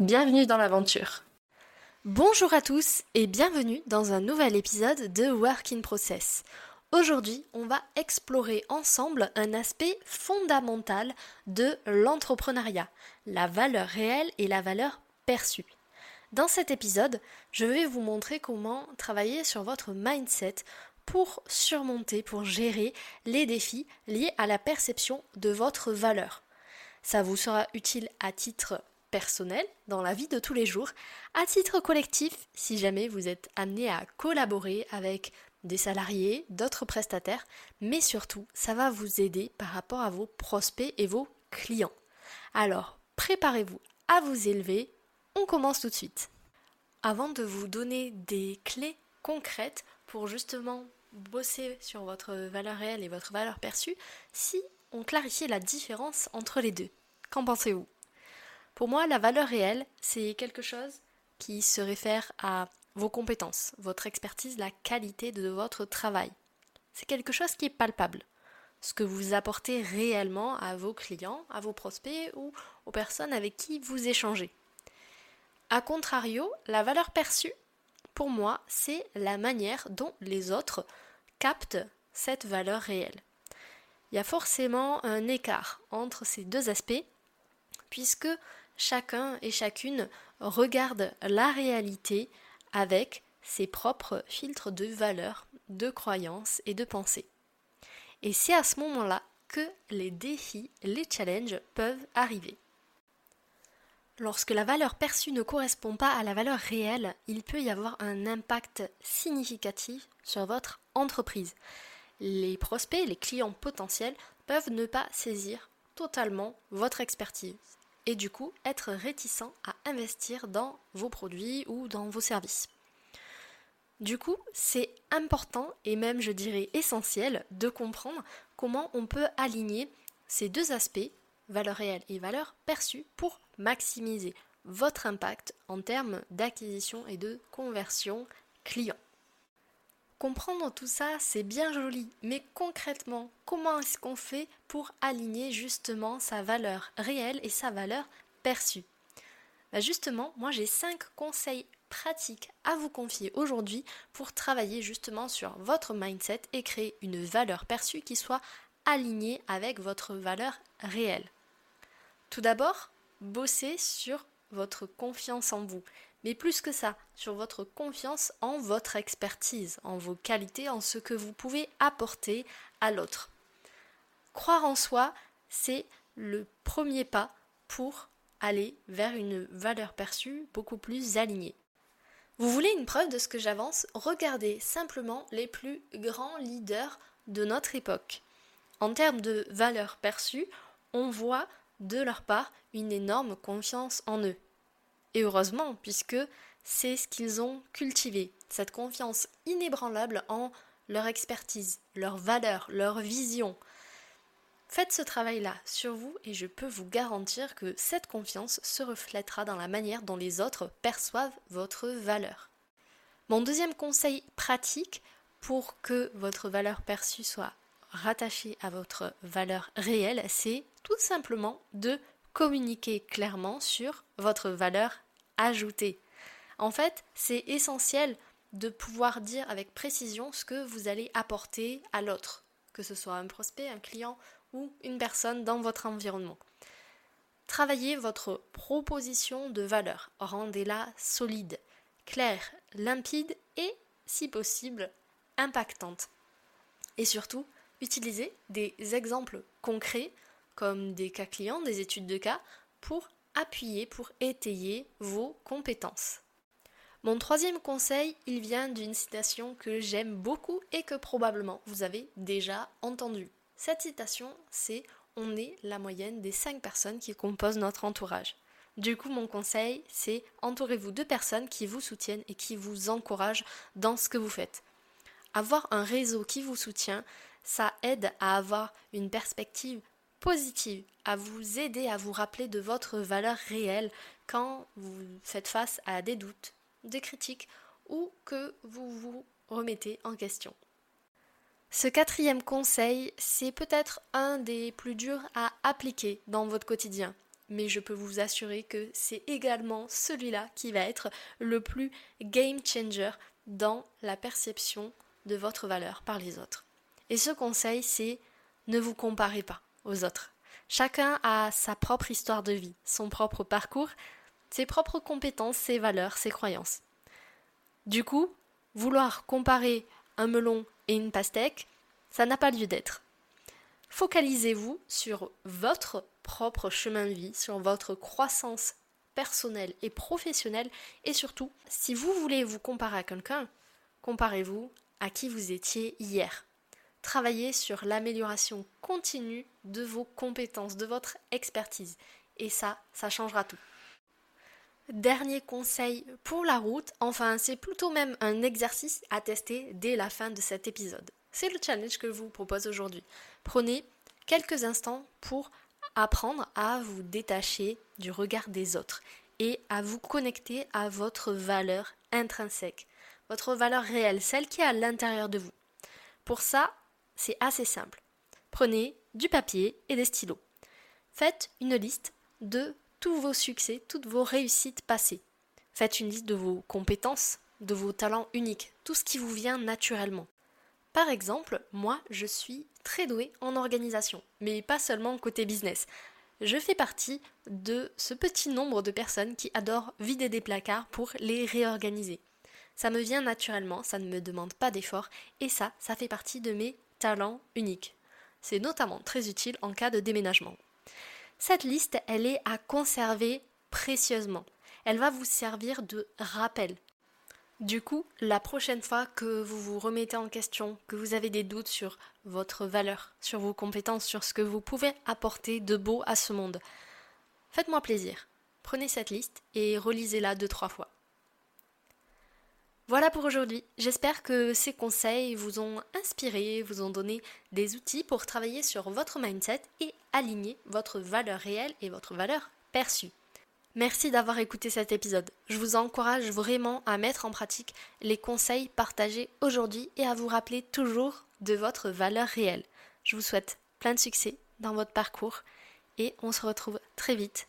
Bienvenue dans l'aventure. Bonjour à tous et bienvenue dans un nouvel épisode de Work in Process. Aujourd'hui, on va explorer ensemble un aspect fondamental de l'entrepreneuriat, la valeur réelle et la valeur perçue. Dans cet épisode, je vais vous montrer comment travailler sur votre mindset pour surmonter, pour gérer les défis liés à la perception de votre valeur. Ça vous sera utile à titre personnel dans la vie de tous les jours, à titre collectif si jamais vous êtes amené à collaborer avec des salariés, d'autres prestataires, mais surtout ça va vous aider par rapport à vos prospects et vos clients. Alors préparez-vous à vous élever, on commence tout de suite. Avant de vous donner des clés concrètes pour justement bosser sur votre valeur réelle et votre valeur perçue, si on clarifiait la différence entre les deux. Qu'en pensez-vous? Pour moi, la valeur réelle, c'est quelque chose qui se réfère à vos compétences, votre expertise, la qualité de votre travail. C'est quelque chose qui est palpable. Ce que vous apportez réellement à vos clients, à vos prospects ou aux personnes avec qui vous échangez. A contrario, la valeur perçue, pour moi, c'est la manière dont les autres captent cette valeur réelle. Il y a forcément un écart entre ces deux aspects, puisque chacun et chacune regarde la réalité avec ses propres filtres de valeurs, de croyances et de pensées. Et c'est à ce moment-là que les défis, les challenges peuvent arriver. Lorsque la valeur perçue ne correspond pas à la valeur réelle, il peut y avoir un impact significatif sur votre entreprise. Les prospects, les clients potentiels peuvent ne pas saisir totalement votre expertise et du coup être réticent à investir dans vos produits ou dans vos services. Du coup, c'est important et même je dirais essentiel de comprendre comment on peut aligner ces deux aspects, valeur réelle et valeur perçue, pour maximiser votre impact en termes d'acquisition et de conversion client. Comprendre tout ça, c'est bien joli, mais concrètement, comment est-ce qu'on fait pour aligner justement sa valeur réelle et sa valeur perçue? Bah Justement, moi j'ai 5 conseils pratiques à vous confier aujourd'hui pour travailler justement sur votre mindset et créer une valeur perçue qui soit alignée avec votre valeur réelle. Tout d'abord, bossez sur votre confiance en vous mais plus que ça, sur votre confiance en votre expertise, en vos qualités, en ce que vous pouvez apporter à l'autre. Croire en soi, c'est le premier pas pour aller vers une valeur perçue beaucoup plus alignée. Vous voulez une preuve de ce que j'avance? Regardez simplement les plus grands leaders de notre époque. En termes de valeur perçue, on voit de leur part une énorme confiance en eux. Et heureusement, puisque c'est ce qu'ils ont cultivé, cette confiance inébranlable en leur expertise, leur valeur, leur vision. Faites ce travail-là sur vous et je peux vous garantir que cette confiance se reflètera dans la manière dont les autres perçoivent votre valeur. Mon deuxième conseil pratique pour que votre valeur perçue soit rattachée à votre valeur réelle, c'est tout simplement de communiquer clairement sur votre valeur ajouter. En fait, c'est essentiel de pouvoir dire avec précision ce que vous allez apporter à l'autre, que ce soit un prospect, un client ou une personne dans votre environnement. Travaillez votre proposition de valeur, rendez-la solide, claire, limpide et, si possible, impactante. Et surtout, utilisez des exemples concrets comme des cas clients, des études de cas, pour appuyer pour étayer vos compétences. Mon troisième conseil, il vient d'une citation que j'aime beaucoup et que probablement vous avez déjà entendue. Cette citation, c'est On est la moyenne des cinq personnes qui composent notre entourage. Du coup, mon conseil, c'est entourez-vous de personnes qui vous soutiennent et qui vous encouragent dans ce que vous faites. Avoir un réseau qui vous soutient, ça aide à avoir une perspective positive, à vous aider à vous rappeler de votre valeur réelle quand vous faites face à des doutes, des critiques ou que vous vous remettez en question. Ce quatrième conseil, c'est peut-être un des plus durs à appliquer dans votre quotidien, mais je peux vous assurer que c'est également celui-là qui va être le plus game changer dans la perception de votre valeur par les autres. Et ce conseil, c'est ne vous comparez pas autres. Chacun a sa propre histoire de vie, son propre parcours, ses propres compétences, ses valeurs, ses croyances. Du coup, vouloir comparer un melon et une pastèque, ça n'a pas lieu d'être. Focalisez-vous sur votre propre chemin de vie, sur votre croissance personnelle et professionnelle, et surtout, si vous voulez vous comparer à quelqu'un, comparez-vous à qui vous étiez hier. Travaillez sur l'amélioration continue de vos compétences, de votre expertise. Et ça, ça changera tout. Dernier conseil pour la route, enfin c'est plutôt même un exercice à tester dès la fin de cet épisode. C'est le challenge que je vous propose aujourd'hui. Prenez quelques instants pour apprendre à vous détacher du regard des autres et à vous connecter à votre valeur intrinsèque, votre valeur réelle, celle qui est à l'intérieur de vous. Pour ça, c'est assez simple. Prenez du papier et des stylos. Faites une liste de tous vos succès, toutes vos réussites passées. Faites une liste de vos compétences, de vos talents uniques, tout ce qui vous vient naturellement. Par exemple, moi, je suis très douée en organisation, mais pas seulement côté business. Je fais partie de ce petit nombre de personnes qui adorent vider des placards pour les réorganiser. Ça me vient naturellement, ça ne me demande pas d'effort, et ça, ça fait partie de mes uniques. C'est notamment très utile en cas de déménagement. Cette liste, elle est à conserver précieusement. Elle va vous servir de rappel. Du coup, la prochaine fois que vous vous remettez en question, que vous avez des doutes sur votre valeur, sur vos compétences, sur ce que vous pouvez apporter de beau à ce monde, faites-moi plaisir. Prenez cette liste et relisez-la deux, trois fois. Voilà pour aujourd'hui. J'espère que ces conseils vous ont inspiré, vous ont donné des outils pour travailler sur votre mindset et aligner votre valeur réelle et votre valeur perçue. Merci d'avoir écouté cet épisode. Je vous encourage vraiment à mettre en pratique les conseils partagés aujourd'hui et à vous rappeler toujours de votre valeur réelle. Je vous souhaite plein de succès dans votre parcours et on se retrouve très vite